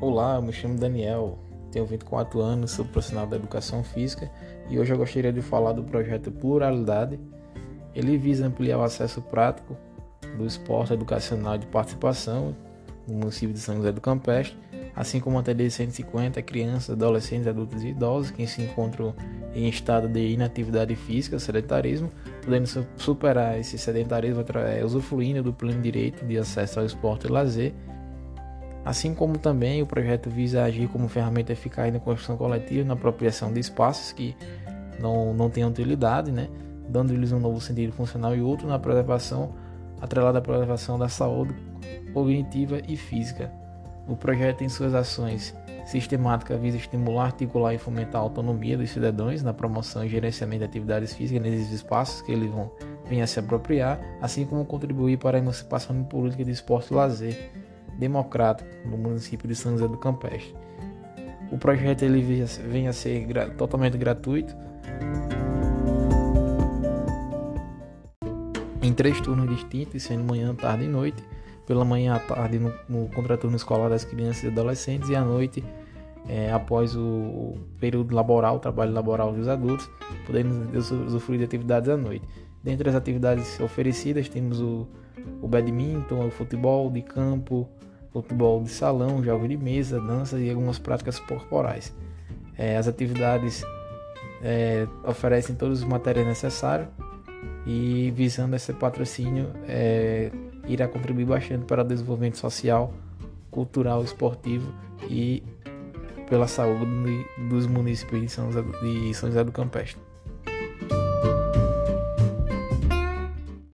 Olá, eu me chamo Daniel, tenho 24 anos, sou profissional da educação física e hoje eu gostaria de falar do projeto Pluralidade. Ele visa ampliar o acesso prático do esporte educacional de participação no município de São José do Campestre, assim como atender 150 crianças, adolescentes, adultos e idosos que se encontram em estado de inatividade física, sedentarismo, podendo superar esse sedentarismo usufruindo do pleno direito de acesso ao esporte e lazer Assim como também o projeto visa agir como ferramenta eficaz na construção coletiva, na apropriação de espaços que não, não têm utilidade, né? dando-lhes um novo sentido funcional e outro na preservação, atrelada à preservação da saúde cognitiva e física. O projeto, em suas ações sistemáticas, visa estimular, articular e fomentar a autonomia dos cidadãos na promoção e gerenciamento de atividades físicas nesses espaços que eles vão vir a se apropriar, assim como contribuir para a emancipação política de esporte e lazer democrático no município de São José do Campestre. O projeto ele vem a ser gra totalmente gratuito. Em três turnos distintos, sendo manhã, tarde e noite. Pela manhã à tarde no, no contraturno escolar das crianças e adolescentes e à noite é, após o, período laboral, o trabalho laboral dos adultos, podendo usufruir de atividades à noite. Dentre as atividades oferecidas temos o, o badminton, o futebol de campo, futebol de salão, jogos de mesa, dança e algumas práticas corporais. É, as atividades é, oferecem todos os materiais necessários e visando esse patrocínio é, irá contribuir bastante para o desenvolvimento social, cultural, esportivo e pela saúde dos municípios de São José do Campestre.